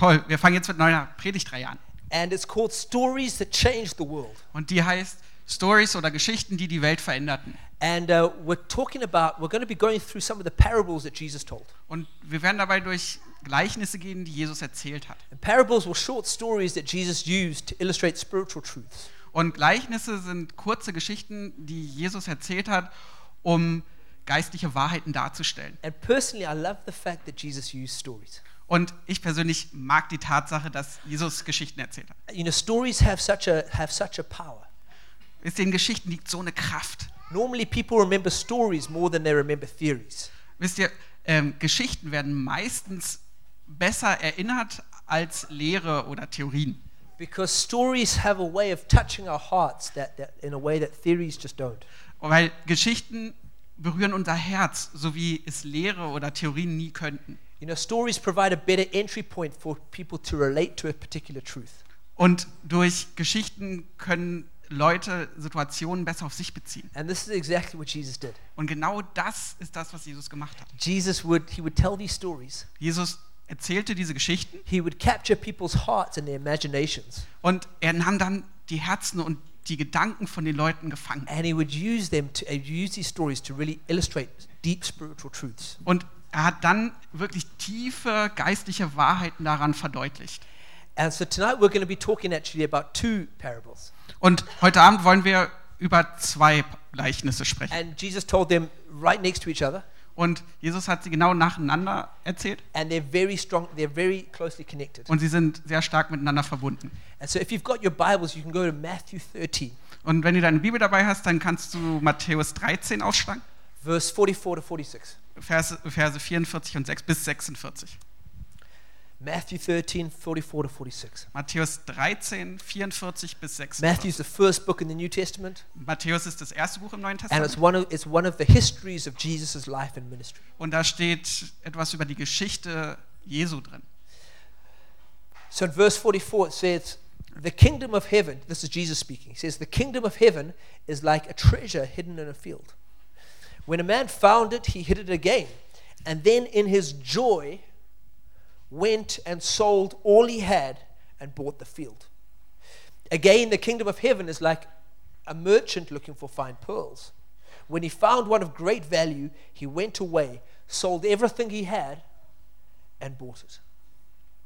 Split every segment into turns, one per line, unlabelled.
toll, wir fangen jetzt mit neuer Predigtreihe an.
And it's called Stories That Changed the World.
Und die heißt Stories oder Geschichten, die die Welt veränderten.
And uh, we're talking about, we're going to be going through some of the parables that Jesus told.
Und wir werden dabei durch Gleichnisse gehen, die Jesus erzählt hat.
And parables were short stories that Jesus used to illustrate spiritual truths.
Und Gleichnisse sind kurze Geschichten, die Jesus erzählt hat, um geistliche Wahrheiten darzustellen.
And personally, I love the fact that Jesus used stories.
Und ich persönlich mag die Tatsache, dass Jesus Geschichten erzählt hat.
You know, stories have such a, have such a power.
Wisst ihr, in Geschichten liegt so eine Kraft.
Normally, people remember stories more than they remember theories.
Wisst ihr, ähm, Geschichten werden meistens besser erinnert als Lehre oder Theorien.
Because stories have a way of touching our hearts that, that in a way that theories just don't.
Weil Geschichten berühren unser Herz, so wie es Lehre oder Theorien nie könnten.
You know, stories provide a better entry point for people to relate to a particular truth.
Und durch Geschichten können Leute Situationen besser auf sich beziehen.
And this is exactly what Jesus did.
Und genau das ist das, was Jesus gemacht hat.
Jesus would he would tell these stories.
Jesus erzählte diese Geschichten
He would capture people's hearts and their imaginations,
und er nahm dann die Herzen und die Gedanken von den Leuten gefangen.
and he would use them to uh, use these stories to really illustrate deep spiritual truths.
Und er hat dann wirklich tiefe geistliche Wahrheiten daran verdeutlicht.
And so tonight we're going to be talking actually about two parables.
Und heute Abend wollen wir über zwei Gleichnisse sprechen.
And Jesus told them right next to each other,
Und Jesus hat sie genau nacheinander erzählt
and they're very strong, they're very closely connected.
und sie sind sehr stark miteinander verbunden.
And so if you've got your Bibles, you can go to Matthew 13,
Und wenn du deine Bibel dabei hast, dann kannst du Matthäus 13 aufschlagen,
verse 44 to 46.
Verse, Verse 44 und 6 bis 46.
Matthew 13, 44 to 46.
Matthäus 13, 44 bis 46.
Matthew's the first book in the New Testament,
Matthäus ist das erste Buch im Neuen
and it's
Testament.
one of, it's one of the histories of Jesus' life and ministry.
Und da steht etwas über die Geschichte Jesu drin.
So in verse 44, it says, The kingdom of heaven, this is Jesus speaking, he says, The kingdom of heaven is like a treasure hidden in a field. When a man found it, he hid it again. And then in his joy, went and sold all he had and bought the field. Again, the kingdom of heaven is like a merchant looking for fine pearls. When he found one of great value, he went away, sold everything he had, and bought it.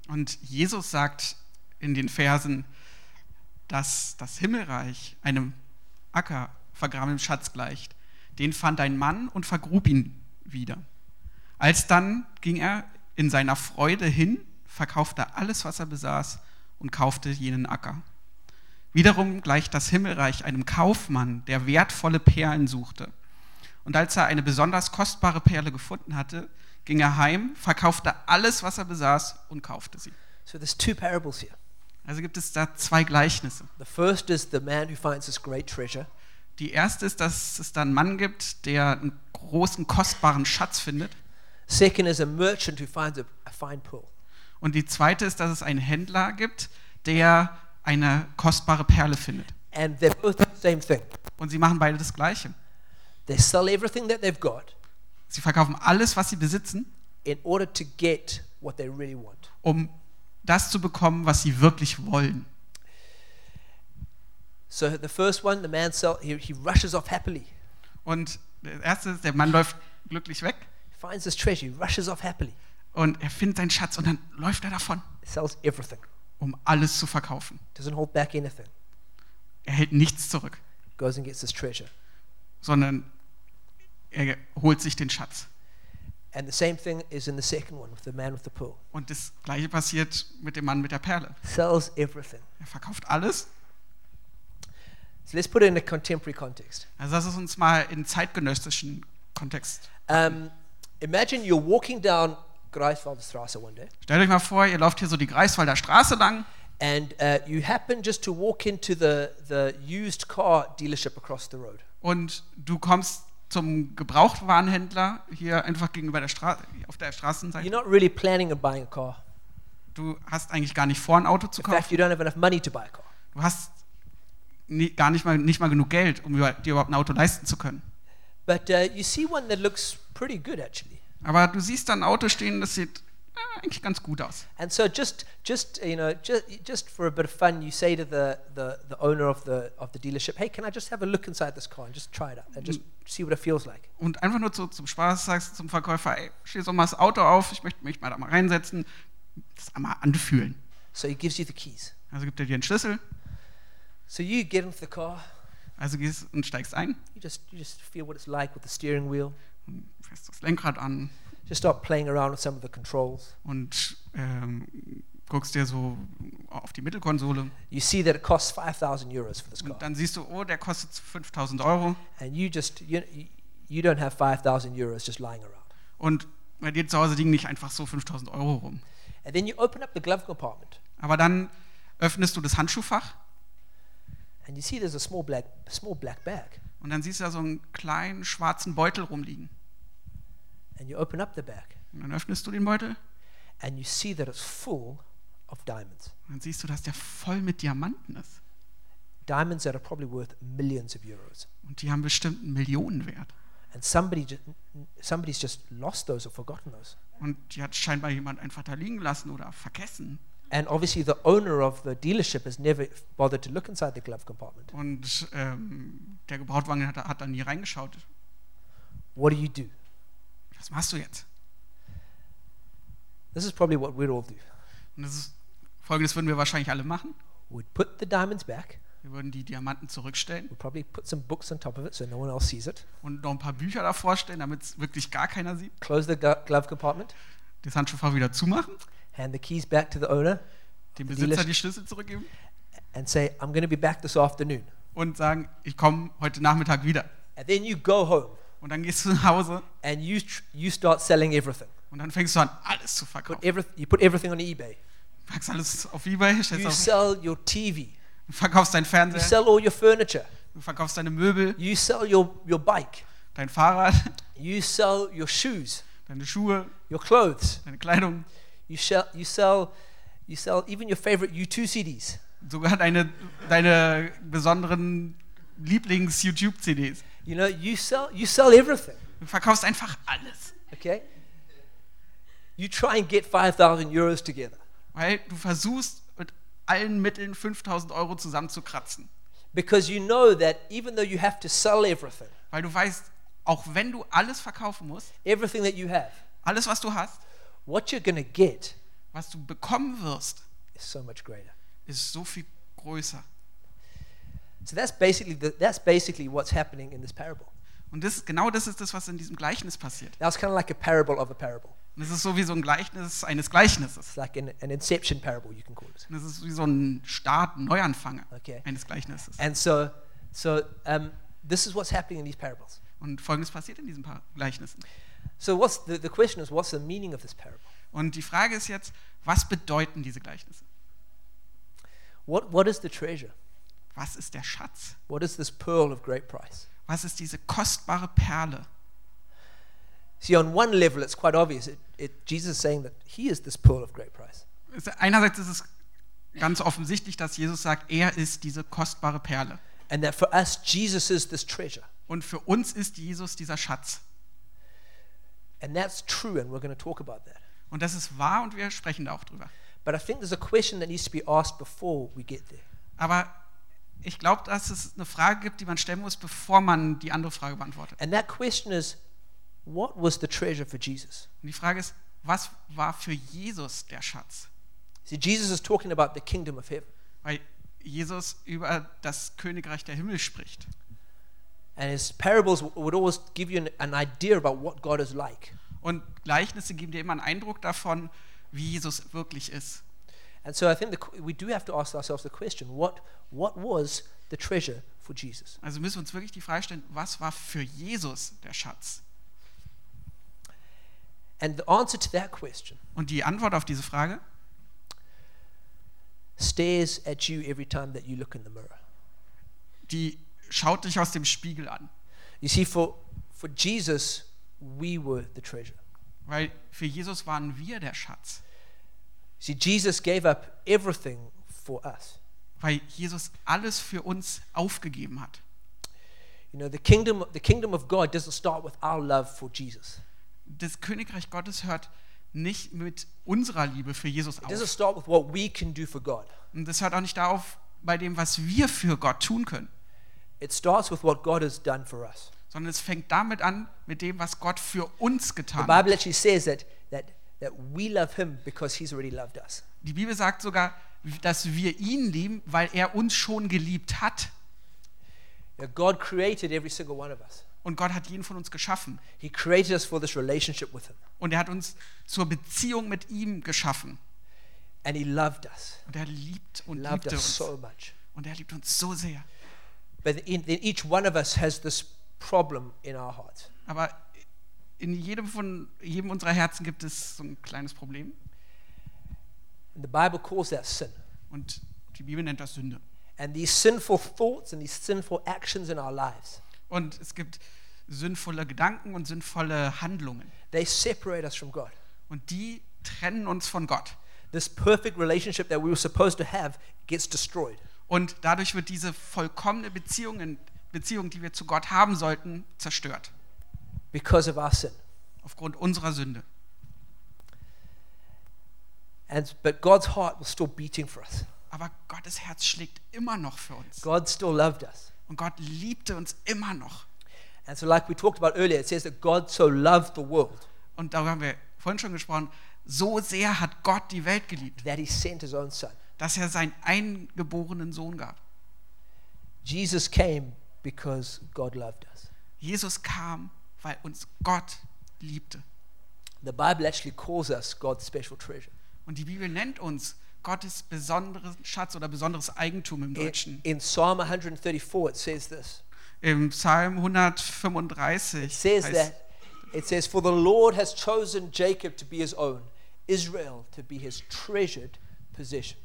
Und Jesus sagt in den Versen, dass das Himmelreich einem Acker vergrabenem Schatz gleicht. Den fand ein Mann und vergrub ihn wieder. Alsdann ging er in seiner Freude hin, verkaufte alles, was er besaß und kaufte jenen Acker. Wiederum gleicht das Himmelreich einem Kaufmann, der wertvolle Perlen suchte. Und als er eine besonders kostbare Perle gefunden hatte, ging er heim, verkaufte alles, was er besaß und kaufte sie.
So there's two parables here.
Also gibt es da zwei Gleichnisse.
The first is the man who finds this great treasure,
Die erste ist, dass es da einen Mann gibt, der einen großen, kostbaren Schatz findet.
Second is a merchant who finds a, a fine pearl.
Und die zweite ist, dass es einen Händler gibt, der eine kostbare Perle findet.
And they're both the same thing.
Und sie machen beide das Gleiche.
They sell everything that they've got
Sie verkaufen alles, was sie besitzen,
in order to get what they really want.
um das zu bekommen, was sie wirklich wollen.
So the first one, the man sell, he, he rushes off happily.
Und das erste ist, der Mann läuft glücklich weg
He finds this treasure, he rushes off happily.
und er findet seinen Schatz und dann läuft er davon,
He sells everything,
um alles zu verkaufen.
doesn't hold back anything.
Er hält nichts zurück,
Goes and gets this treasure.
sondern er holt sich den Schatz.
And the same thing is in the second one with the man with the pearl.
Und das gleiche passiert mit dem Mann mit der Perle.
Sells everything.
Er verkauft alles.
So let's put it in a contemporary context.
Also lass es uns mal in zeitgenössischen Kontext.
Um, imagine you're walking down Greifswalderstraße one day,
Stellt euch mal vor, ihr lauft hier so die Greifswalder Straße lang
and uh, you happen just to walk into the, the used car dealership across the road.
und du kommst zum Gebrauchtwarenhändler hier einfach gegenüber der Straße, auf der Straßenseite.
You're not really planning on buying a car.
Du hast eigentlich gar nicht vor, ein Auto zu
In fact,
kaufen.
you don't have enough money to buy a car.
Du hast nie, gar nicht mal, nicht mal genug Geld, um dir überhaupt ein Auto leisten zu können.
But uh, you see one that looks pretty good, actually.
Aber du siehst da ein Auto stehen, das sieht äh, eigentlich ganz gut aus.
And so just just you know just just for a bit of fun, you say to the, the, the owner of the of the dealership, hey, can I just have a look inside this car and just try it out and just see what it feels like?
Und einfach nur zu, zum Spaß sagst du zum Verkäufer, ey, steh doch mal das Auto auf, ich möchte mich mal da mal reinsetzen, das einmal anfühlen.
So he gives you the keys.
Also gibt er dir einen Schlüssel,
So you get into the car.
also gehst und steigst ein,
You just you just feel what it's like with the steering wheel.
und fährst das Lenkrad an
Just start playing around with some of the controls.
und ähm, guckst dir so auf die Mittelkonsole
You see that it costs five thousand euros for this car,
und dann siehst du, oh, der kostet 5000 Euro
and you just you you don't have five thousand euros just lying around.
und bei dir zu Hause liegen nicht einfach so 5000 Euro rum.
And then you open up the glove compartment,
Aber dann öffnest du das Handschuhfach
and you see there's a small black small black bag,
und dann siehst du da so einen kleinen schwarzen Beutel rumliegen.
and you open up the bag,
Und dann öffnest du den Beutel
and you see that it's full of diamonds.
und dann siehst du, dass der voll mit Diamanten ist.
Diamonds that are probably worth millions of euros.
Und die haben bestimmt einen Millionenwert.
And somebody just, somebody's just lost those or forgotten those.
Und die hat scheinbar jemand einfach da liegen lassen oder vergessen.
And obviously, the owner of the dealership has never bothered to look inside the glove compartment.
Und ähm, der Gebrauchtwagen hat, hat da nie reingeschaut.
What do you do?
Was machst du jetzt?
This is probably what we'd all do.
Und das ist folgendes würden wir wahrscheinlich alle machen.
We'd put the diamonds back.
Wir würden die Diamanten zurückstellen
We'd probably put some books on top of it so no one else sees it.
und noch ein paar Bücher davor stellen, damit es wirklich gar keiner sieht.
Close the glo- glove compartment.
Das Handschuhfach wieder zumachen,
Hand the keys back to the owner
dem Besitzer die Schlüssel zurückgeben
and say, I'm going to be back this afternoon.
und sagen, ich komme heute Nachmittag wieder.
And then you go home
Und dann gehst du nach Hause
and you, tr- you start selling everything.
und dann fängst du an, alles zu
Put
verkaufen.
every, you put everything on eBay.
Packst alles auf Ebay, stellst
You
auf,
sell your TV.
du verkaufst deinen
You
Fernseher,
sell all your furniture.
du verkaufst deine Möbel,
You sell your, your bike.
dein Fahrrad,
You sell your shoes,
deine Schuhe,
your clothes.
deine Kleidung,
You, sell you sell you sell even your favorite U2 CDs.
sogar deine, deine besonderen Lieblings-YouTube-CDs.
You know, you sell you sell everything.
Du verkaufst einfach alles,
Okay? You try and get 5,000 euros together
weil du versuchst mit allen Mitteln 5000 Euro zusammenzukratzen.
because you know that even though you have to sell everything,
Weil du weißt, auch wenn du alles verkaufen musst,
everything that you have,
alles, was du hast,
what you're going to get
was du bekommen wirst,
is so much greater.
ist so viel größer.
So that's basically the, that's basically what's happening in this parable.
Und das, genau das ist das, was in diesem Gleichnis passiert.
Now it's kind of like a parable of a parable.
Und es ist so wie so ein Gleichnis eines Gleichnisses.
It's like an, an inception parable, you can call it.
Und es ist wie so ein Start, ein Neuanfang
Okay.
eines Gleichnisses.
And so, so um, this is what's happening in these parables.
Und folgendes passiert in diesen paar Gleichnissen.
So what's the, the question is, what's the meaning of this parable?
Und die Frage ist jetzt, was bedeuten diese Gleichnisse?
What, what is the treasure?
Was ist der Schatz?
What is this pearl of great price?
Was ist diese kostbare Perle?
See, on one level, it's quite obvious. It, it, Jesus is saying that he is this pearl of great price.
Es- Einerseits ist es ganz offensichtlich, dass Jesus sagt, er ist diese kostbare Perle.
And that for us, Jesus is this treasure.
Und für uns ist Jesus dieser Schatz.
And that's true, and we're going to talk about that.
Und das ist wahr und wir sprechen da auch drüber.
But I think there's a question that needs to be asked before we get there.
Aber ich glaube, dass es eine Frage gibt, die man stellen muss, bevor man die andere Frage beantwortet.
And that question is what was the treasure for Jesus?
Und die Frage ist, was war für Jesus der Schatz?
See, Jesus is talking about the kingdom of heaven.
Weil Jesus über das Königreich der Himmel spricht.
And his parables would always give you an, an idea about what God is like.
Und Gleichnisse geben dir immer einen Eindruck davon, wie Jesus wirklich ist.
And so I think the, we do have to ask ourselves the question what, what was the treasure for Jesus?
Also müssen wir uns wirklich die Frage stellen, was war für Jesus der Schatz?
And the answer to that question
Und die Antwort auf diese Frage
stares at you every time that you look in the mirror.
die schaut dich aus dem Spiegel an.
You see, for, for Jesus, we were the treasure.
Weil für Jesus waren wir der Schatz.
See, Jesus gave up everything for us.
Weil Jesus alles für uns aufgegeben hat.
You know, the kingdom, the kingdom of God doesn't start with our love for Jesus.
Das Königreich Gottes hört nicht mit unserer Liebe für Jesus
It doesn't
auf.
start with what we can do for God.
Und das hört auch nicht darauf bei dem, was wir für Gott tun können,
It starts with what God has done for us.
sondern es fängt damit an, mit dem, was Gott für uns
The
getan hat.
Bible actually says that, that, that we love him because he's already loved us.
Die Bibel sagt sogar, dass wir ihn lieben, weil er uns schon geliebt hat.
God created every single one of us.
Und Gott hat jeden von uns geschaffen.
He created us for this relationship with him.
Und er hat uns zur Beziehung mit ihm geschaffen.
And he loved us.
Und er liebt
He
und
loved
liebte
us
uns.
so much.
Und er liebt uns so sehr.
But in, then each one of us has this problem in our heart.
Aber in jedem von jedem unserer Herzen gibt es so ein kleines Problem.
And the Bible calls that sin.
Und die Bibel nennt das Sünde.
And these sinful thoughts and these sinful actions in our lives,
Und es gibt sinnvolle Gedanken und sinnvolle Handlungen.
they separate us from God.
Und die trennen uns von Gott.
This perfect relationship that we were supposed to have gets destroyed.
Und dadurch wird diese vollkommene Beziehung, Beziehung, die wir zu Gott haben sollten, zerstört.
because of our sin.
Aufgrund unserer Sünde.
And but God's heart was still beating for us.
Aber Gottes Herz schlägt immer noch für uns.
God still loved us.
Und Gott liebte uns immer noch.
And so like we talked about earlier, it says that God so loved the world
Und darüber haben wir vorhin schon gesprochen. So sehr hat Gott die Welt geliebt,
that he sent his own son.
Dass er seinen eingeborenen Sohn gab.
Jesus came because God loved us.
Jesus kam, weil uns Gott liebte.
The Bible actually calls us God's special treasure.
Und die Bibel nennt uns Gottes besonderen Schatz oder besonderes Eigentum im
In,
Deutschen.
in Psalm 134 it says this.
Im Psalm
It
135
says
heißt,
that it says for the Lord has chosen Jacob to be his own, Israel to be his treasured possession.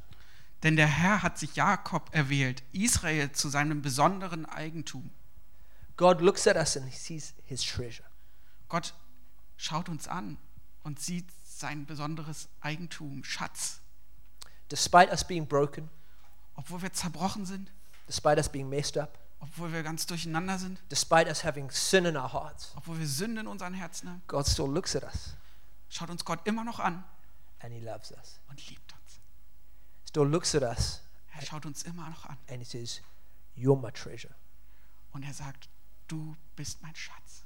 Denn der Herr hat sich Jakob erwählt, Israel zu seinem besonderen Eigentum.
God looks at us and he sees his treasure.
Gott schaut uns an und sieht sein besonderes Eigentum, Schatz.
Despite us being broken,
Obwohl wir zerbrochen sind,
despite us being messed up,
obwohl wir ganz durcheinander sind,
despite us having sin in our hearts,
obwohl wir Sünde in unseren Herzen haben,
God still looks at us
schaut uns Gott immer noch an
and he loves us.
und liebt uns.
Still looks at us
Er schaut uns immer noch an
and he says, You're my treasure.
und er sagt, du bist mein Schatz.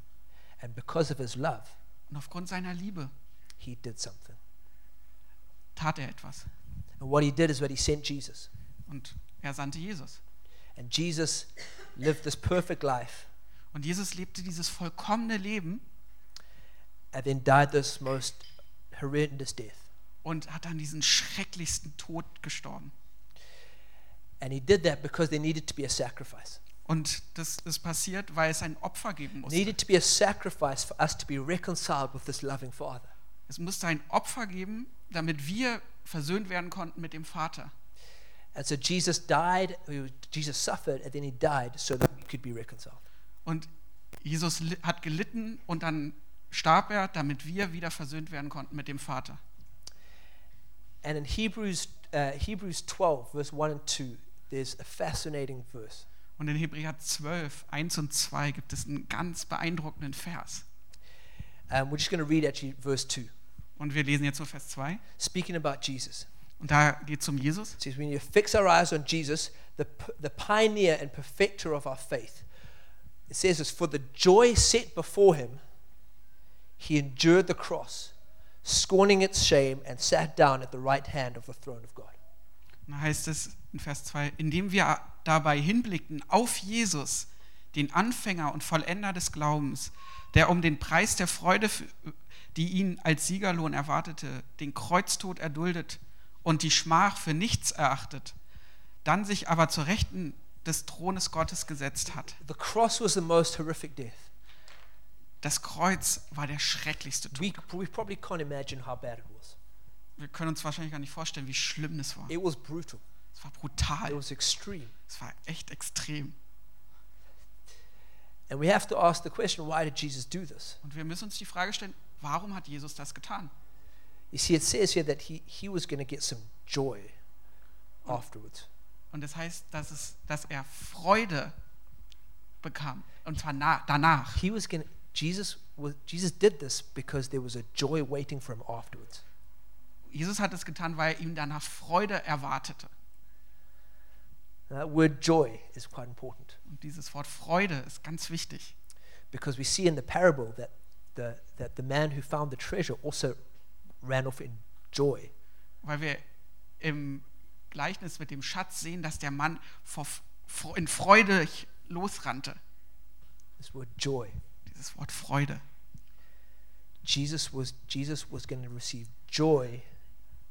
And because of his love,
Und aufgrund seiner Liebe
he did something.
tat er etwas
And what he did is that he sent Jesus.
und er sandte Jesus.
And Jesus lived this perfect life
Und Jesus lebte dieses vollkommene Leben
and then died this most horrendous death.
Und hat dann diesen schrecklichsten Tod gestorben.
And he did that because there needed to be a sacrifice.
Und das ist passiert, weil es ein Opfer geben musste.
needed to be a sacrifice for us to be reconciled with this loving Father.
Es musste ein Opfer geben, damit wir versöhnt werden konnten mit dem Vater.
And so Jesus died, Jesus suffered, and then he died so that we could be reconciled.
Und Jesus hat gelitten und dann starb er, damit wir wieder versöhnt werden konnten mit dem Vater.
And in Hebrews, uh, Hebrews 12, verse 1 and 2, there's a fascinating verse.
Und in Hebräer 12, 1 und 2 gibt es einen ganz beeindruckenden Vers.
Um, we're just going to read actually verse 2,
Und wir lesen jetzt so Vers 2.
speaking about Jesus.
Und da geht es um Jesus.
It says, We need to fix our eyes on Jesus, the, the pioneer and perfecter of our faith. It says this For the joy set before him, he endured the cross, scorning its shame, and sat down at the right hand of the throne of God.
Und da heißt es in Vers 2, indem wir dabei hinblickten auf Jesus, den Anfänger und Vollender des Glaubens, der um den Preis der Freude, die ihn als Siegerlohn erwartete, den Kreuztod erduldet und die Schmach für nichts erachtet, dann sich aber zur Rechten des Thrones Gottes gesetzt hat.
The cross was the most horrific death.
Das Kreuz war der schrecklichste Tod.
We, we probably can't imagine how bad it was.
Wir können uns wahrscheinlich gar nicht vorstellen, wie schlimm das war.
It was brutal,
Es war
it
brutal.
was extreme.
Es war echt extrem.
And we have to ask the question why did Jesus do this?
Und wir müssen uns die Frage stellen, warum hat Jesus das getan?
You see, it says here that he, he was going to get some joy afterwards.
Und das heißt, dass, es, dass er Freude bekam. Und zwar na, danach.
He was going Jesus Jesus did this because there was a joy waiting for him afterwards.
Jesus hat es getan, weil ihm danach Freude erwartete.
That word joy is quite important
Und dieses Wort Freude ist ganz wichtig,
because we see in the parable that the, that the man who found the treasure also ran off in joy.
weil wir im Gleichnis mit dem Schatz sehen, dass der Mann vor, in Freude losrannte.
This word joy.
Dieses Wort Freude.
Jesus was, Jesus was going to receive joy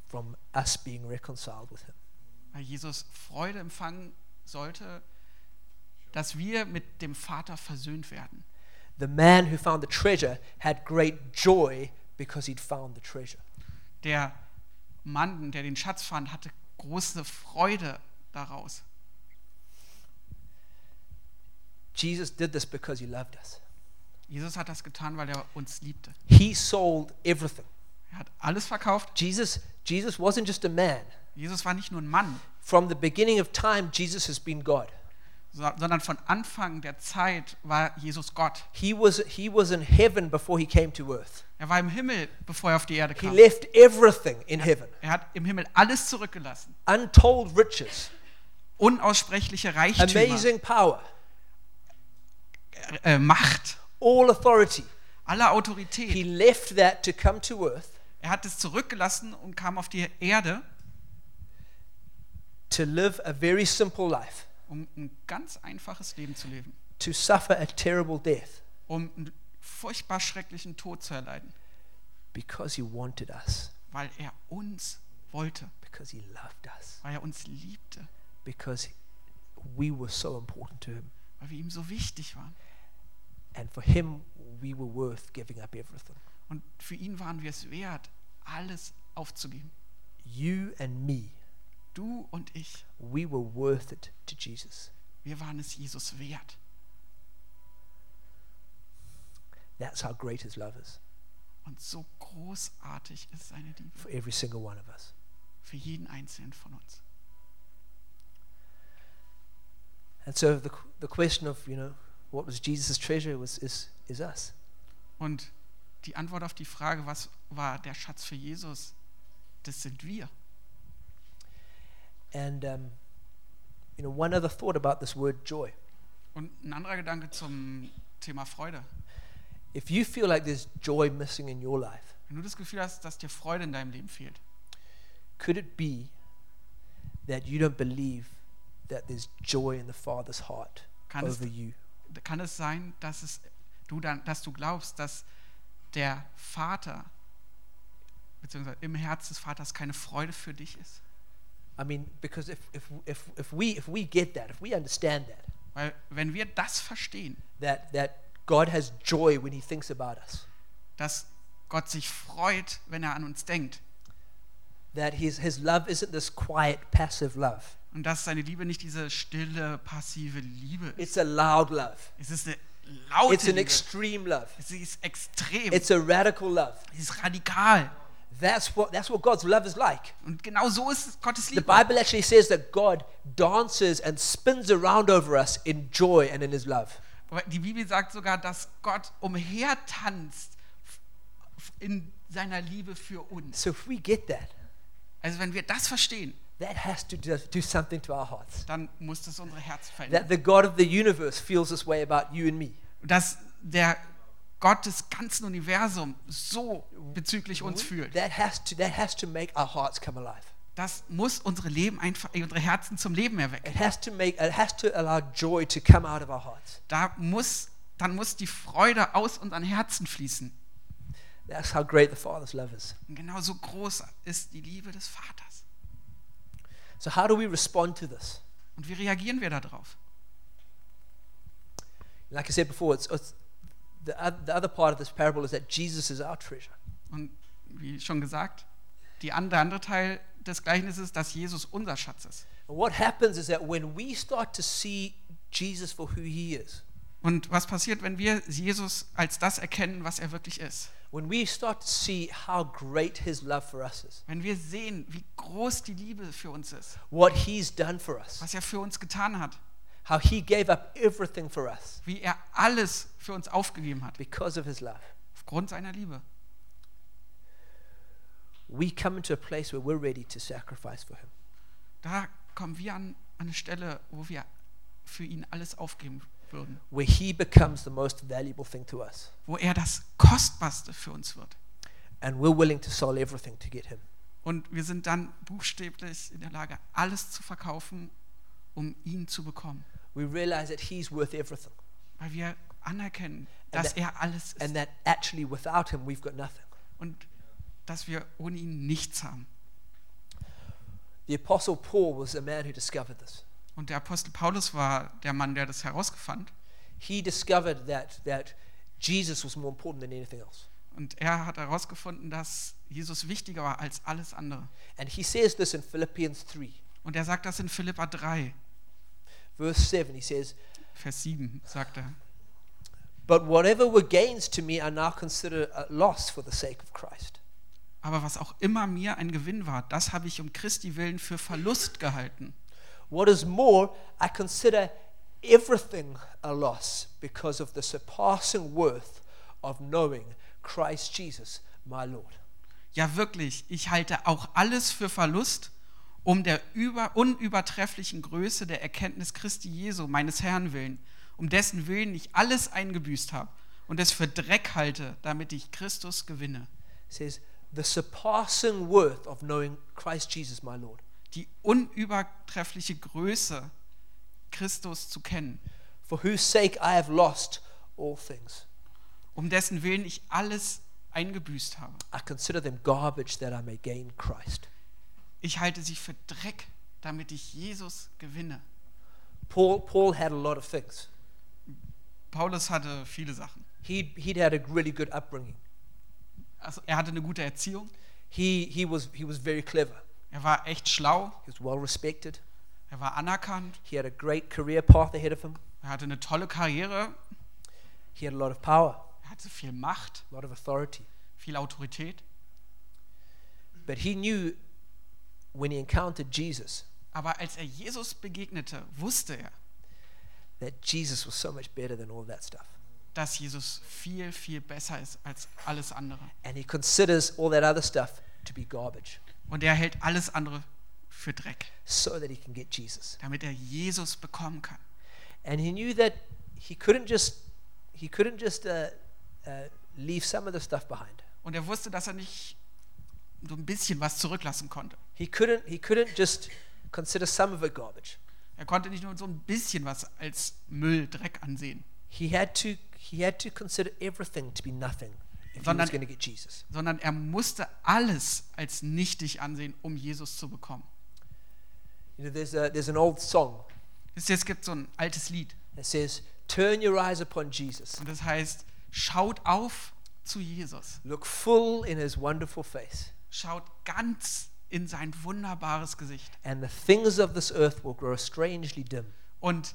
from us being reconciled with him.
Weil Jesus Freude empfangen sollte, dass wir mit dem Vater versöhnt werden.
The man who found the treasure had great joy because he'd found the treasure.
Der Mann, der den Schatz fand, hatte große Freude daraus.
Jesus did this because he loved us.
Jesus hat das getan, weil er uns liebte.
He sold everything.
Er hat alles verkauft.
Jesus, Jesus wasn't just a man.
Jesus war nicht nur ein Mann,
From the beginning of time, Jesus has been God.
so- sondern von Anfang der Zeit war Jesus Gott.
He was, he was in heaven before he came to earth.
Er war im Himmel, bevor er auf die Erde
He
kam.
left everything in heaven
Er hat im Himmel alles zurückgelassen.
untold riches,
Unaussprechliche Reichtümer,
amazing power,
äh, Macht,
all authority.
alle Autorität.
He left that to come to earth
Er hat es zurückgelassen und kam auf die Erde,
to live a very simple life,
um ein ganz einfaches Leben zu leben,
to suffer a terrible death
um einen furchtbar schrecklichen Tod zu erleiden,
because he wanted us,
weil er uns wollte,
because he loved us,
weil er uns liebte,
because we were so important to him.
weil wir ihm so wichtig waren.
And for him, we were worth giving up everything.
Und für ihn waren wir es wert, alles aufzugeben.
You and me,
Du und ich,
we were worth it to Jesus.
wir waren es Jesus wert.
That's how great his love is
Und so großartig ist seine Liebe
for every single one of us.
für jeden Einzelnen von uns.
And so the, the question of, you know, what was Jesus' treasure was, is, is us.
Und die Antwort auf die Frage, was war der Schatz für Jesus, das sind wir.
And, um, you know, one other thought about this word joy.
Und ein anderer Gedanke zum Thema Freude.
If you feel like there's joy missing in your life,
Wenn du das Gefühl hast, dass dir Freude in deinem Leben fehlt,
could it be that you don't believe that there's joy in the Father's heart
kann es,
over you?
Kann es sein, dass, es, du dann, dass du glaubst, dass der Vater, beziehungsweise im Herz des Vaters keine Freude für dich ist?
I mean, because if, if, if, if, we, if we get that, if we understand that,
Weil wenn wir das verstehen,
that, that God has joy when he thinks about us,
dass Gott sich freut, wenn er an uns denkt
that his, his love isn't this quiet, passive love.
Und dass seine Liebe nicht diese stille, passive Liebe ist.
It's a loud love.
Es ist eine laute
It's an
Liebe.
extreme love.
Sie ist extrem.
It's a radical love.
Sie ist radikal.
That's what, that's what God's love is like.
Und genau so ist Gottes
The
Liebe.
Bible actually says that God dances and spins around over us in joy and in his love.
Die Bibel sagt sogar, dass Gott umhertanzt in seiner Liebe für uns.
So if we get that,
Also wenn wir das verstehen,
that has to do, something to our hearts.
dann muss das unsere Herzen verändern.
That the God of the universe feels this way about you and me.
Dass der Gott des ganzen Universums so bezüglich uns fühlt.
That has to, that has to make our hearts come alive.
Das muss unsere Leben einfach, unsere Herzen zum Leben erwecken.
It has to make, it has to allow joy to come out of our hearts.
Da muss, dann muss die Freude aus unseren Herzen fließen.
That's how great the Father's love is.
Und genau so groß ist die Liebe des Vaters.
So how do we respond to this?
Und wie reagieren wir darauf?
Like I said before, it's, it's the, the other part of this parable is that Jesus is our treasure.
Und wie schon gesagt, die andere, der andere Teil des Gleichnisses ist, dass Jesus unser Schatz ist.
And what happens is that when we start to see Jesus for who he is,
Und was passiert, wenn wir Jesus als das erkennen, was er wirklich ist?
When we start to see how great his love for us is,
Wenn wir sehen, wie groß die Liebe für uns ist,
what he's done for us,
was er für uns getan hat,
how he gave up everything for us
wie er alles für uns aufgegeben hat,
because of his love.
aufgrund seiner Liebe.
We come into a place where we're ready to sacrifice for him.
Da kommen wir an eine Stelle, wo wir für ihn alles aufgeben würden,
Where he becomes the most valuable thing to us.
wo er das Kostbarste für uns wird.
And we're willing to sell everything to get him.
Und wir sind dann buchstäblich in der Lage, alles zu verkaufen, um ihn zu bekommen.
We realize that he's worth everything.
Weil wir anerkennen,
And
dass
that-
er alles ist
And that actually without him, we've got nothing.
und dass wir ohne ihn nichts haben.
The Apostle Paul was a man who discovered this.
Und der Apostel Paulus war der Mann, der das herausgefand.
He discovered that, that Jesus was more important than anything else.
Und er hat herausgefunden, dass Jesus wichtiger war als alles andere.
And he says this in Philippians 3,
Und er sagt das in Philippa 3,
verse 7. He says,
Vers 7, sagt er.
But whatever were gains to me, I now consider a loss for the sake of Christ.
Aber was auch immer mir ein Gewinn war, das habe ich um Christi willen für Verlust gehalten.
What is more, I consider everything a loss because of the surpassing worth of knowing Christ Jesus, my Lord.
Ja wirklich, ich halte auch alles für Verlust, um der über, unübertrefflichen Größe der Erkenntnis Christi Jesu, meines Herrn willen, um dessen Willen ich alles eingebüßt habe und es für Dreck halte, damit ich Christus gewinne.
It says, the surpassing worth of knowing Christ Jesus, my Lord,
Die unübertreffliche Größe, Christus zu kennen,
for whose sake I have lost all things.
um dessen Willen ich alles eingebüßt habe.
I consider them garbage that I may gain Christ.
Ich halte sie für Dreck, damit ich Jesus gewinne.
Paul, Paul had a lot of things.
Paulus hatte viele Sachen.
He'd, he'd had a really good upbringing.
Also er hatte eine gute Erziehung,
He, he, was, he was very clever.
Er war echt schlau,
He was well respected.
er war anerkannt,
He had a great career path ahead of him.
er hatte eine tolle Karriere,
He had a lot of power,
er hatte viel Macht,
a lot of authority.
viel Autorität.
But he knew when he encountered Jesus
Aber als er Jesus begegnete, wusste er,
that Jesus was so much better than all that stuff.
dass Jesus viel, viel besser ist als alles andere.
And he considers all that other stuff to be garbage
Und er hält alles andere für Dreck,
so that he can get Jesus.
damit er Jesus bekommen kann.
And he knew that he couldn't just he couldn't just uh, uh, leave some of the stuff behind.
Und er wusste, dass er nicht so ein bisschen was zurücklassen konnte.
He couldn't he couldn't just consider some of it garbage.
Er konnte nicht nur so ein bisschen was als Müll, Dreck ansehen,
He had to he had to consider everything to be nothing
Sondern-
was going to get Jesus.
sondern er musste alles als nichtig ansehen, um Jesus zu bekommen.
You know, there's a, there's an old song
es gibt so ein altes Lied
that says, "Turn your eyes upon Jesus,
und das heißt, schaut auf zu Jesus.
look full in His wonderful face,
Schaut ganz in sein wunderbares Gesicht.
and the things of this earth will grow strangely dim."
Und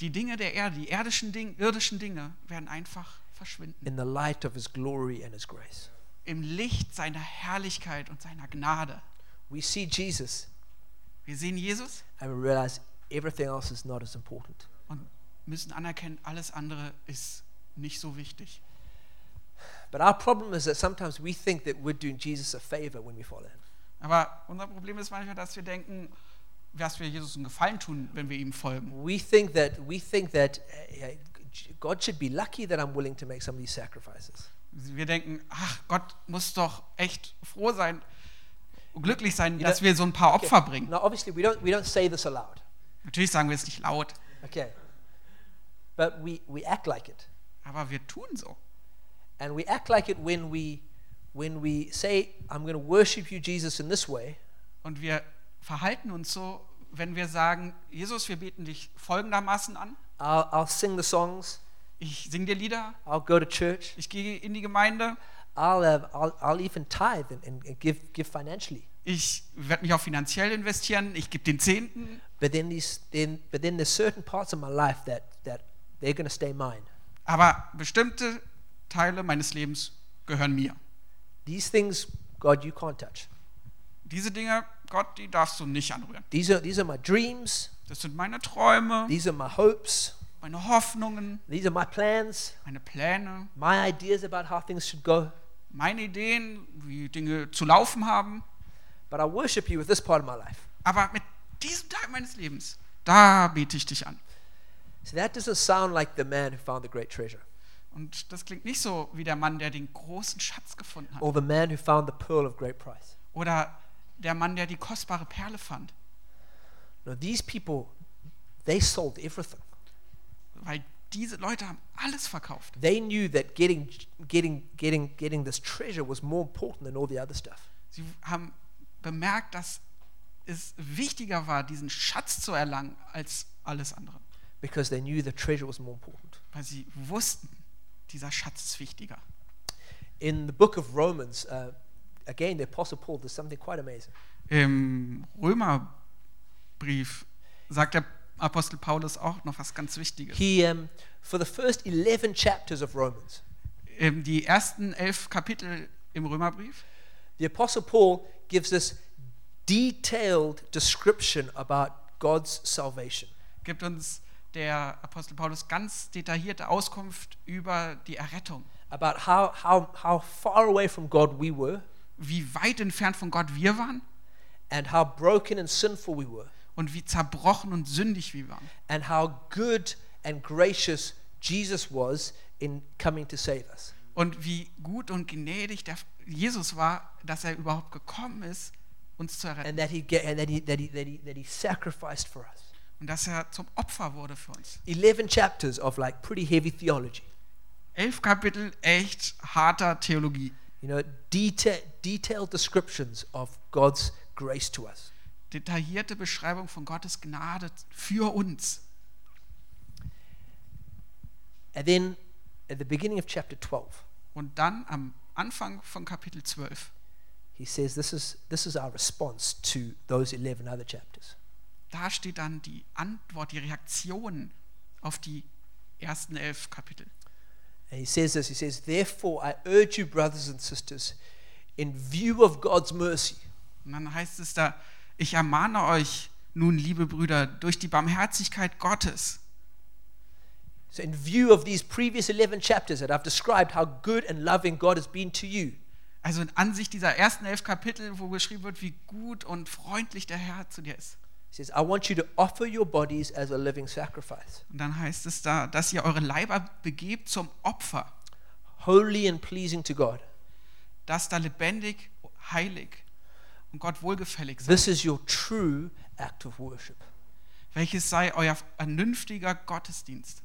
die Dinge der Erde, die irdischen Dinge, irdischen Dinge werden einfach verschwinden.
in the light of his glory and his grace.
Im Licht seiner Herrlichkeit und seiner Gnade.
We see Jesus
Wir sehen Jesus
and we realize everything else is not as important.
und müssen anerkennen, alles andere ist nicht so wichtig.
But our problem is that sometimes we think that we're doing Jesus a favor when we follow him.
Aber unser Problem ist manchmal, dass wir denken, dass wir Jesus einen Gefallen tun, wenn wir ihm folgen.
We think that we think that uh, God should be lucky that I'm willing to make some of these sacrifices.
Wir denken, ach, Gott muss doch echt froh sein, glücklich sein,
You
dass
know-
wir so ein paar
Okay.
Opfer bringen.
Now, obviously, we don't we don't say this aloud.
Natürlich sagen wir es nicht laut,
Okay, but we we act like it,
aber wir tun so.
and we act like it when we when we say, "I'm going to worship you, Jesus, in this way."
Und wir verhalten uns so, wenn wir sagen, Jesus, wir beten dich folgendermaßen an.
I'll, I'll sing the songs.
Ich singe dir Lieder,
I'll go to church.
ich gehe in die Gemeinde,
I'll, uh, I'll, I'll even tithe and, and, give, give financially.
ich werde mich auch finanziell investieren, ich gebe den Zehnten.
But then, these, then, but then there's certain parts of my life that, that they're going to stay mine.
Aber bestimmte Teile meines Lebens gehören mir.
These things, God, you can't touch.
Diese Dinge, Gott, die darfst du nicht anrühren.
These are, these are my dreams.
Das sind meine Träume,
These are my hopes.
meine Hoffnungen,
These are my plans,
meine Pläne,
my ideas about how things should go.
meine Ideen, wie Dinge zu laufen haben.
But I worship you with this part of my life.
Aber mit diesem Teil meines Lebens, da bete ich dich an.
So that doesn't sound like the man who found the great treasure
Und das klingt nicht so wie der Mann, der den großen Schatz gefunden hat.
or the man who found the pearl of great price.
Oder der Mann, der die kostbare Perle fand.
No, these people, they sold everything.
Weil diese Leute haben alles verkauft.
They knew that getting, getting, getting, getting this treasure was more important than all the other stuff.
Sie haben bemerkt, dass es wichtiger war, diesen Schatz zu erlangen, als alles andere.
because they knew the treasure was more important.
Weil sie wussten, dieser Schatz ist wichtiger.
In the book of Romans, uh, again, the Apostle Paul does something quite amazing.
Im Römerbrief sagt der Apostel Paulus auch noch was ganz Wichtiges.
He, um, for the first 11 chapters of Romans,
Ähm, Die ersten elf Kapitel im Römerbrief,
the Apostle Paul gives us detailed description about God's salvation.
gibt uns der Apostel Paulus ganz detaillierte Auskunft über die Errettung.
About how, how, how far away from God we were,
Wie weit entfernt von Gott wir waren
and how broken and sinful we were,
und wie zerbrochen und sündig wir waren.
and how good and gracious Jesus was in coming to save us.
Und wie gut und gnädig der Jesus war, dass er überhaupt gekommen ist, uns zu erretten.
and that he and that he, that he, that he, that he sacrificed for us.
Und dass er zum Opfer wurde für uns.
11 chapters of like pretty heavy theology.
Elf Kapitel echt harter Theologie.
You know, deta- detailed descriptions of God's grace to us.
Detaillierte Beschreibung von Gottes Gnade für uns.
And then at the beginning of chapter 12,
Und dann am Anfang von Kapitel 12
he says this is, this is our response to those 11 other chapters.
da steht dann die Antwort, die Reaktion auf die ersten elf Kapitel.
And he says this he says, Therefore, I urge you, brothers and sisters, in view of God's mercy,
Und dann heißt es da, ich ermahne euch nun, liebe Brüder, durch die Barmherzigkeit Gottes.
so in view of these previous 11 chapters that I've described how good and loving God has been to you,
Also in Ansicht dieser ersten elf Kapitel, wo beschrieben wird, wie gut und freundlich der Herr zu dir ist.
He says, I want you to offer your bodies as a living sacrifice,
Und dann heißt es da, dass ihr eure Leiber begebt zum Opfer,
holy and pleasing to God.
das da lebendig, heilig und Gott wohlgefällig sei.
This is your true act of worship.
Welches sei euer vernünftiger Gottesdienst.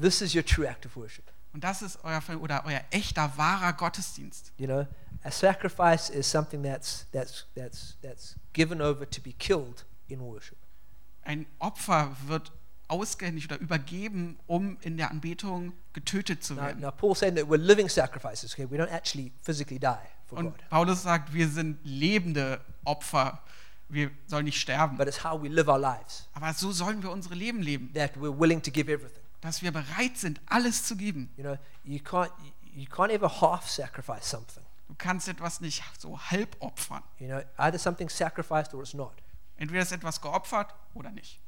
This is your true act of worship.
Und das ist euer oder euer echter wahrer Gottesdienst.
You know, a sacrifice is something that's that's that's that's given over to be killed in worship.
Ein Opfer wird ausgehändigt oder übergeben, um in der Anbetung getötet zu
Now,
werden.
now Paul's saying that we're living sacrifices. Okay, we don't actually physically die
Und Paulus sagt, wir sind lebende Opfer. Wir sollen nicht sterben.
but it's how we live our lives.
Aber so sollen wir unsere Leben leben,
That we're willing to give everything.
dass wir bereit sind, alles zu geben.
You know, you can't you can't ever half sacrifice something.
Du kannst etwas nicht so halb opfern.
You know, either something's sacrificed or it's not.
Entweder ist etwas geopfert oder nicht.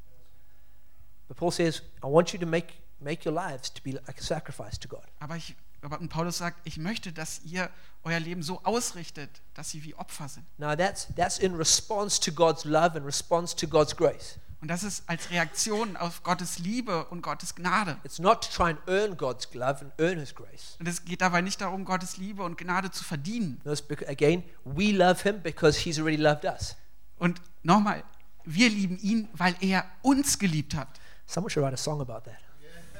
But Paul says, I want you to make make your lives to be like a sacrifice to God.
Aber, ich, und Paulus sagt, ich möchte, dass ihr euer Leben so ausrichtet, dass sie wie Opfer sind.
Now that's that's in response to God's love and response to God's grace.
Und das ist als Reaktion auf Gottes Liebe und Gottes Gnade.
It's not to try and earn God's love and earn His grace.
Und es geht dabei nicht darum, Gottes Liebe und Gnade zu verdienen.
No, again, we love Him because He's already loved us.
Und nochmal, wir lieben ihn, weil er uns geliebt hat.
Someone should write a song about that.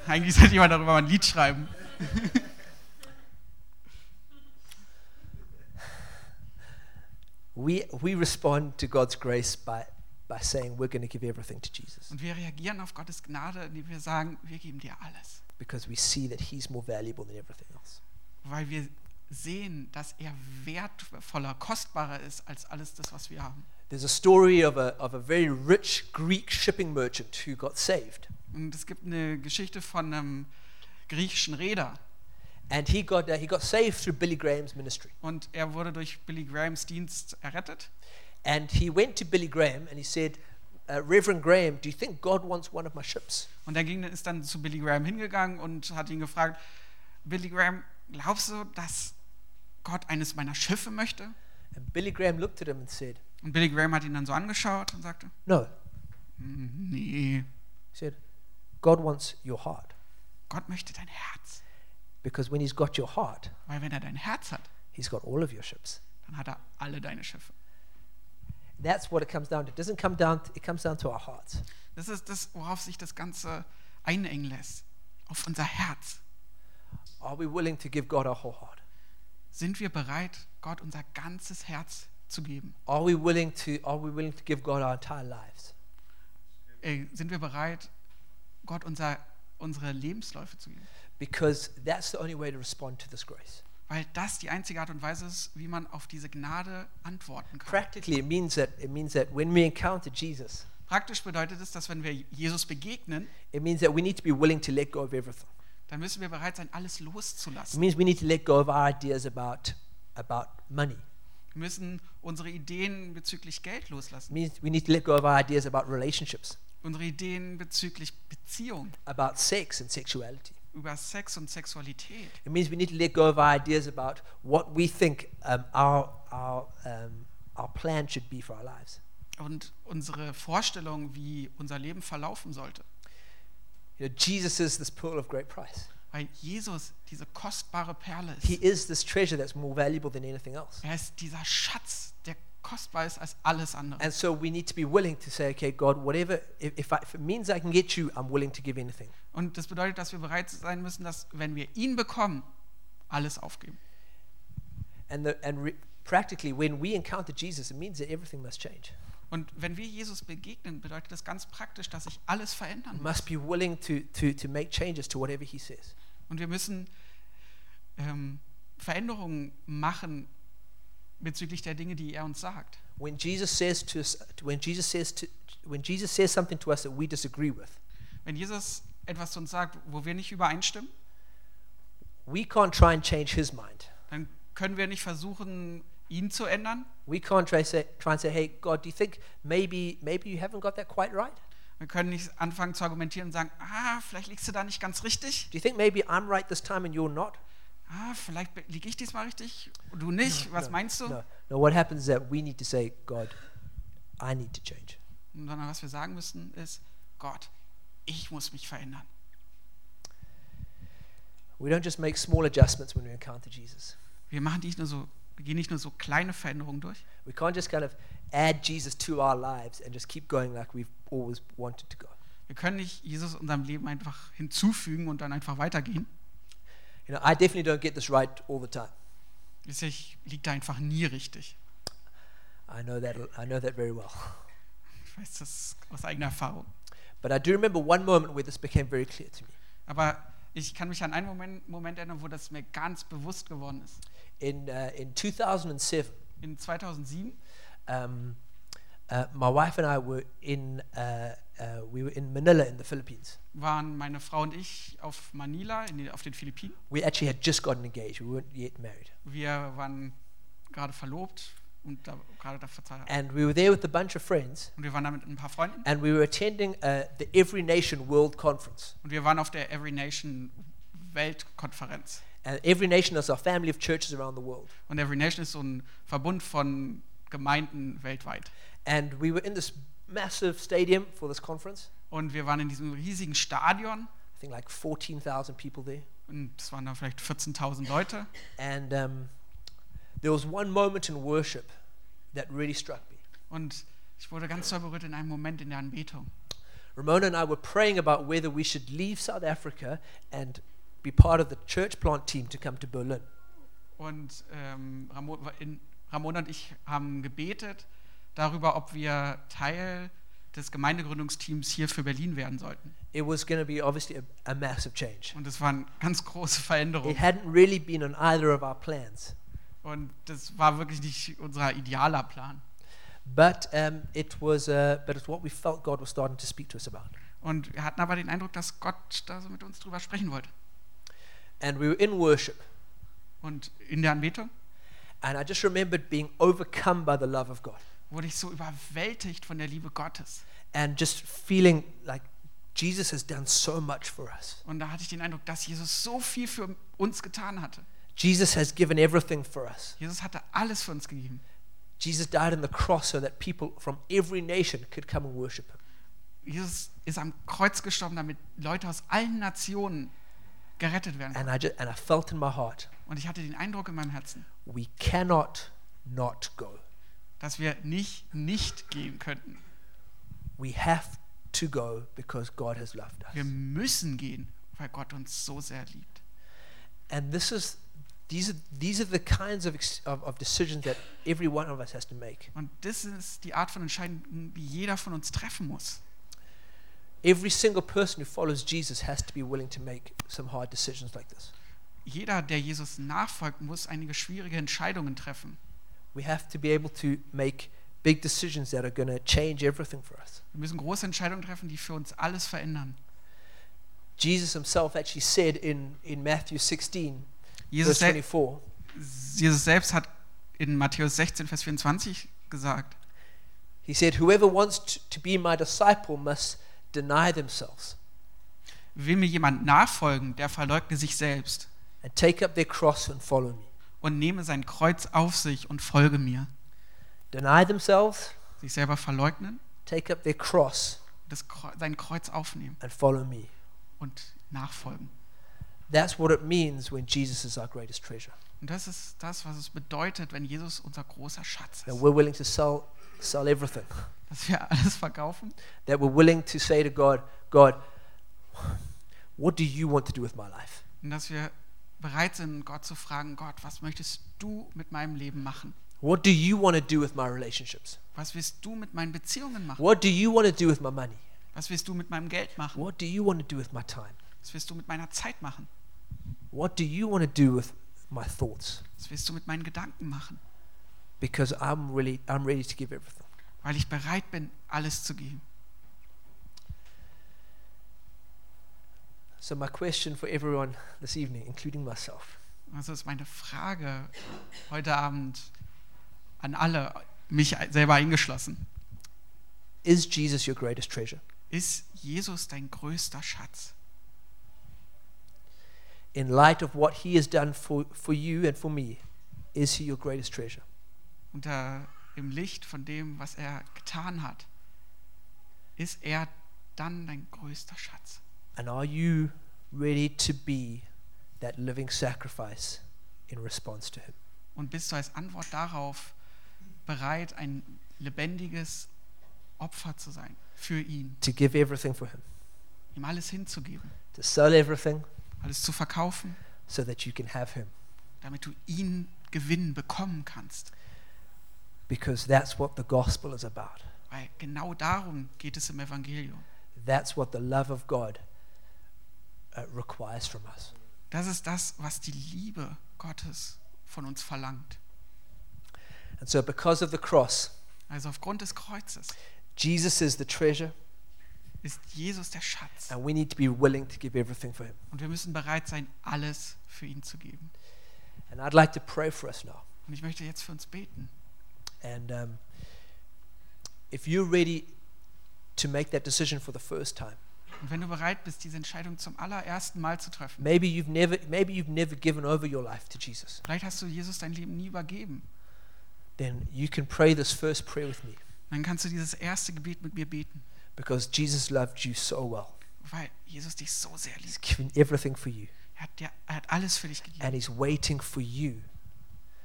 Eigentlich sollte jemand darüber ein Lied schreiben.
We we respond to God's grace by by saying we're going to give everything to Jesus
Und wir reagieren auf Gottes Gnade, indem wir sagen, wir geben dir alles.
because we see that He's more valuable than everything else.
Weil wir sehen, dass er wertvoller, kostbarer ist als alles das, was wir haben.
There's a story of a of a very rich Greek shipping merchant who got saved,
Und es gibt eine Geschichte von einem griechischen Reeder.
And he got uh, he got saved through Billy Graham's ministry.
Und er wurde durch Billy Grahams Dienst errettet.
And he went to Billy Graham and he said, uh, Reverend Graham, do you think God wants one of my ships?
Und er ging, ist dann zu Billy Graham hingegangen und hat ihn gefragt, Billy Graham, glaubst du, dass Gott eines meiner Schiffe möchte?
And Billy Graham looked at him and said,
Und Billy Graham hat ihn dann so angeschaut und sagte,
No.
"Mm, nee,
He said, God wants your heart.
Gott möchte dein Herz.
Because when He's got your heart,
Weil wenn er dein Herz hat,
He's got all of your ships.
dann hat er alle deine Schiffe.
That's what it comes down to. It doesn't come down, it comes down to our hearts.
Das ist das, worauf sich das Ganze einengen lässt. Auf unser Herz.
Are we willing to give God our whole heart?
Sind wir bereit, Gott unser ganzes Herz zu geben?
Are we willing to, are we willing to give God our entire lives?
Sind wir bereit, Gott unser, unsere Lebensläufe zu geben?
Because that's the only way to respond to this grace.
Weil das die einzige Art und Weise ist, wie man auf diese Gnade antworten kann.
Practically, it means that it means that when we encounter Jesus,
Praktisch bedeutet es, dass wenn wir Jesus begegnen,
it means that we need to be willing to let go of everything.
dann müssen wir bereit sein, alles
It
loszulassen.
means we need to let go of our ideas about about money.
Wir müssen unsere Ideen bezüglich Geld
It
loslassen.
means we need to let go of our ideas about relationships,
Unsere Ideen bezüglich Beziehung,
about sex and sexuality.
Über Sex und Sexualität.
It means we need to let go of our ideas about what we think um, our our um, our plan should be for our lives.
Und unsere Vorstellung, wie unser Leben verlaufen sollte.
You know, Jesus is this pearl of great price.
Weil Jesus diese kostbare Perle
He
ist.
is this treasure that's more valuable than anything else.
Er ist dieser Schatz, der kostbar ist als alles andere.
And so we need to be willing to say, okay, God, whatever, if, if, I, if it means I can get you, I'm willing to give anything.
Und das bedeutet, dass wir bereit sein müssen, dass, wenn wir ihn bekommen, alles aufgeben.
And, the, and re- practically, when we encounter Jesus, it means that everything must change.
Und wenn wir Jesus begegnen, bedeutet das ganz praktisch, dass sich alles verändern muss.
must be willing to, to, to make changes to whatever He says.
Und wir müssen ähm, Veränderungen machen bezüglich der Dinge, die er uns sagt.
When Jesus says to us, when Jesus says to, when Jesus says something to us that we disagree with,
Wenn Jesus etwas zu uns sagt, wo wir nicht übereinstimmen,
we can't try and change His mind.
dann können wir nicht versuchen, ihn zu ändern.
We can't try, say, try and say, hey, God, do you think maybe, maybe you haven't got that quite right?
Wir können nicht anfangen zu argumentieren und sagen, ah, vielleicht liegst du da nicht ganz richtig.
Do you think maybe I'm right this time and you're not?
Ah, vielleicht liege ich diesmal richtig und du nicht. Was
no,
meinst du?
No, no. What happens is that we need to say, God, I need to change.
Sondern was wir sagen müssen ist, Gott, ich muss mich verändern.
We don't just make small adjustments when we encounter Jesus.
Wir machen nicht nur so, wir gehen nicht nur so kleine Veränderungen durch.
We can't just kind of add Jesus to our lives and just keep going like we've always wanted to go.
Wir können nicht Jesus unserem Leben einfach hinzufügen und dann einfach weitergehen.
You know, I definitely don't get this right all the time.
Ich liege da einfach nie richtig.
I know that I know that very well.
Ich weiß das aus eigener Erfahrung.
But I do remember one moment where this became very clear to me.
Aber ich kann mich an einen Moment, Moment erinnern, wo das mir ganz bewusst geworden ist.
In uh, in 2007,
In 2007
um, uh, my wife and I were in uh, uh, we were in Manila in the Philippines.
waren meine Frau und ich auf Manila, in den, auf den Philippinen.
We actually had just gotten engaged. We weren't yet married.
Wir waren gerade verlobt und da, gerade da verheiratet.
And we were there with a bunch of friends,
Und wir waren da mit ein paar Freunden.
and we were attending uh, the Every Nation World Conference.
Und wir waren auf der Every Nation Weltkonferenz.
And Every Nation is a family of churches around the world.
Und Every Nation ist so ein Verbund von Gemeinden weltweit.
And we were in this massive stadium for this conference.
Und wir waren in diesem riesigen Stadion.
I think like 14,000 people there.
Und es waren da vielleicht 14.000 Leute.
And um, there was one moment in worship that really struck me.
Und ich wurde ganz doll berührt in einem Moment in der Anbetung.
Ramona and I were praying about whether we should leave South Africa and be part of the church plant team to come to Berlin.
Und ähm, Ramon, in, Ramona und ich haben gebetet darüber, ob wir Teil des Gemeindegründungsteams hier für Berlin werden sollten.
It was going to be obviously a, a massive change.
Und es waren ganz große Veränderungen.
It hadn't really been on either of our plans.
Und das war wirklich nicht unser idealer Plan.
But um, it was, uh, but it's what we felt God was starting to speak to us about.
Und wir hatten aber den Eindruck, dass Gott da so mit uns drüber sprechen wollte.
And we were in worship,
Und in der Anbetung.
And I just remembered being overcome by the love of God.
wurde ich so überwältigt von der Liebe Gottes.
and just feeling like Jesus has done so much for us.
Und da hatte ich den Eindruck, dass Jesus so viel für uns getan hatte.
Jesus has given everything for us.
Jesus hatte alles für uns gegeben.
Jesus died on the cross so that people from every nation could come and worship him.
Jesus ist am Kreuz gestorben, damit Leute aus allen Nationen gerettet werden.
And I, just, and I felt in my heart,
Und ich hatte den Eindruck in meinem Herzen,
we cannot not go.
dass wir nicht nicht gehen könnten.
We have to go because God has loved us.
Wir müssen gehen, weil Gott uns so sehr liebt.
And this is these are these are the kinds of, of of decisions that every one of us has to make.
Und das ist die Art von Entscheidungen, die jeder von uns treffen muss.
Every single person who follows Jesus has to be willing to make some hard decisions like this.
Jeder, der Jesus nachfolgt, muss einige schwierige Entscheidungen treffen.
We have to be able to make big decisions that are going to change everything for us.
Wir müssen große Entscheidungen treffen, die für uns alles verändern.
Jesus himself actually said in, in Matthew 16,
Jesus,
verse
sel
24,
Jesus selbst hat in Matthäus 16, Vers 24 gesagt,
he said, Whoever wants to, to be my disciple must deny themselves
will mir jemand nachfolgen, der verleugne sich selbst
and take up their cross and follow me.
und nehme sein Kreuz auf sich und folge mir.
Deny themselves,
Sich selber verleugnen,
take up their cross
das sein Kreuz aufnehmen
and follow me.
und nachfolgen.
That's what it means when Jesus is our greatest treasure.
Und das ist das, was es bedeutet, wenn Jesus unser großer Schatz
That
ist.
we're willing to sell, sell everything.
Dass wir alles verkaufen
That we're willing to say to God, God, what do you want to do with my life?
und dass wir bereit sind, Gott zu fragen, Gott, was möchtest du mit meinem Leben machen?
What do you want to do with my relationships?
Was willst du mit meinen Beziehungen machen?
What do you want to do with my money?
Was willst du mit meinem Geld machen?
What do you want to do with my time?
Was willst du mit meiner Zeit machen?
What do you want to do with my thoughts?
Was willst du mit meinen Gedanken machen?
Because I'm really I'm ready to give everything.
Weil ich bereit bin, alles zu geben.
So my question for everyone this evening, including myself,
Also ist meine Frage heute Abend an alle, mich selber eingeschlossen.
is Jesus your greatest treasure?
Ist Jesus dein größter Schatz?
In light of what he has done for, for you and for me, is he your greatest treasure?
Unter im Licht von dem, was er getan hat, ist er dann dein größter Schatz?
And are you ready to be that living sacrifice in response to him?
Und bist du als Antwort darauf bereit, ein lebendiges Opfer zu sein für ihn,
To give everything for him?
ihm alles hinzugeben,
To sell everything
alles zu verkaufen,
so that you can have him?
damit du ihn gewinnen, bekommen kannst.
Because that's what the gospel is about.
Weil genau darum geht es im Evangelium.
That's what the love of God requires from us.
Das ist das, was die Liebe Gottes von uns verlangt.
And so, because of the cross,
Also aufgrund des Kreuzes
Jesus is the treasure,
ist Jesus der Schatz.
and we need to be willing to give everything for him.
Und wir müssen bereit sein, alles für ihn zu geben.
And I'd like to pray for us now.
Und ich möchte jetzt für uns beten.
And um, if you're ready to make that decision for the first time,
Und wenn du bereit bist, diese Entscheidung zum allerersten Mal zu treffen,
maybe you've never, maybe you've never given over your life to Jesus,
vielleicht hast du Jesus dein Leben nie übergeben,
then you can pray this first prayer with me
dann kannst du dieses erste Gebet mit mir beten,
because Jesus loved you so well.
weil Jesus dich so sehr
He's
liebt.
given everything for you,
Er hat, dir, er hat alles für dich
and
gegeben
He's waiting for you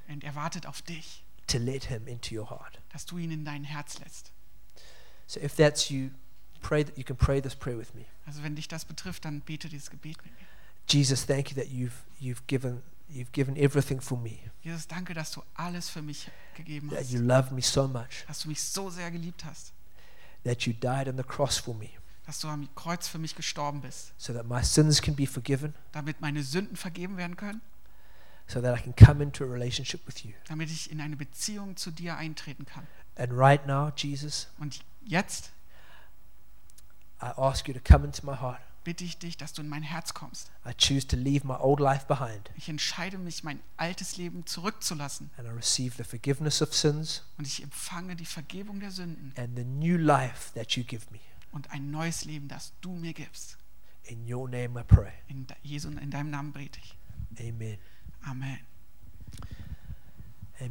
und er wartet auf dich,
to let Him into your heart.
dass du ihn in dein Herz lässt.
So if that's you, pray that you can pray this prayer with me.
Also wenn dich das betrifft, dann bete dieses Gebet mit mir.
Jesus, thank you that you've you've given you've given everything for me.
Jesus, danke, dass du alles für mich gegeben
That
hast,
you love me so much.
dass du mich so sehr geliebt hast,
That you died on the cross for me,
dass du am Kreuz für mich gestorben bist,
so that my sins can be forgiven,
damit meine Sünden vergeben werden können,
so that I can come into a relationship with you.
damit ich in eine Beziehung zu dir eintreten kann.
And right now, Jesus,
Und jetzt
I ask you to come into my heart.
bitte ich dich, dass du in mein Herz kommst.
I choose to leave my old life behind
Ich entscheide mich, mein altes Leben zurückzulassen
and I receive the forgiveness of sins
und ich empfange die Vergebung der Sünden
and the new life that you give me.
und ein neues Leben, das du mir gibst.
In your name I pray.
In Jesu, in deinem Namen bete ich.
Amen.
Amen.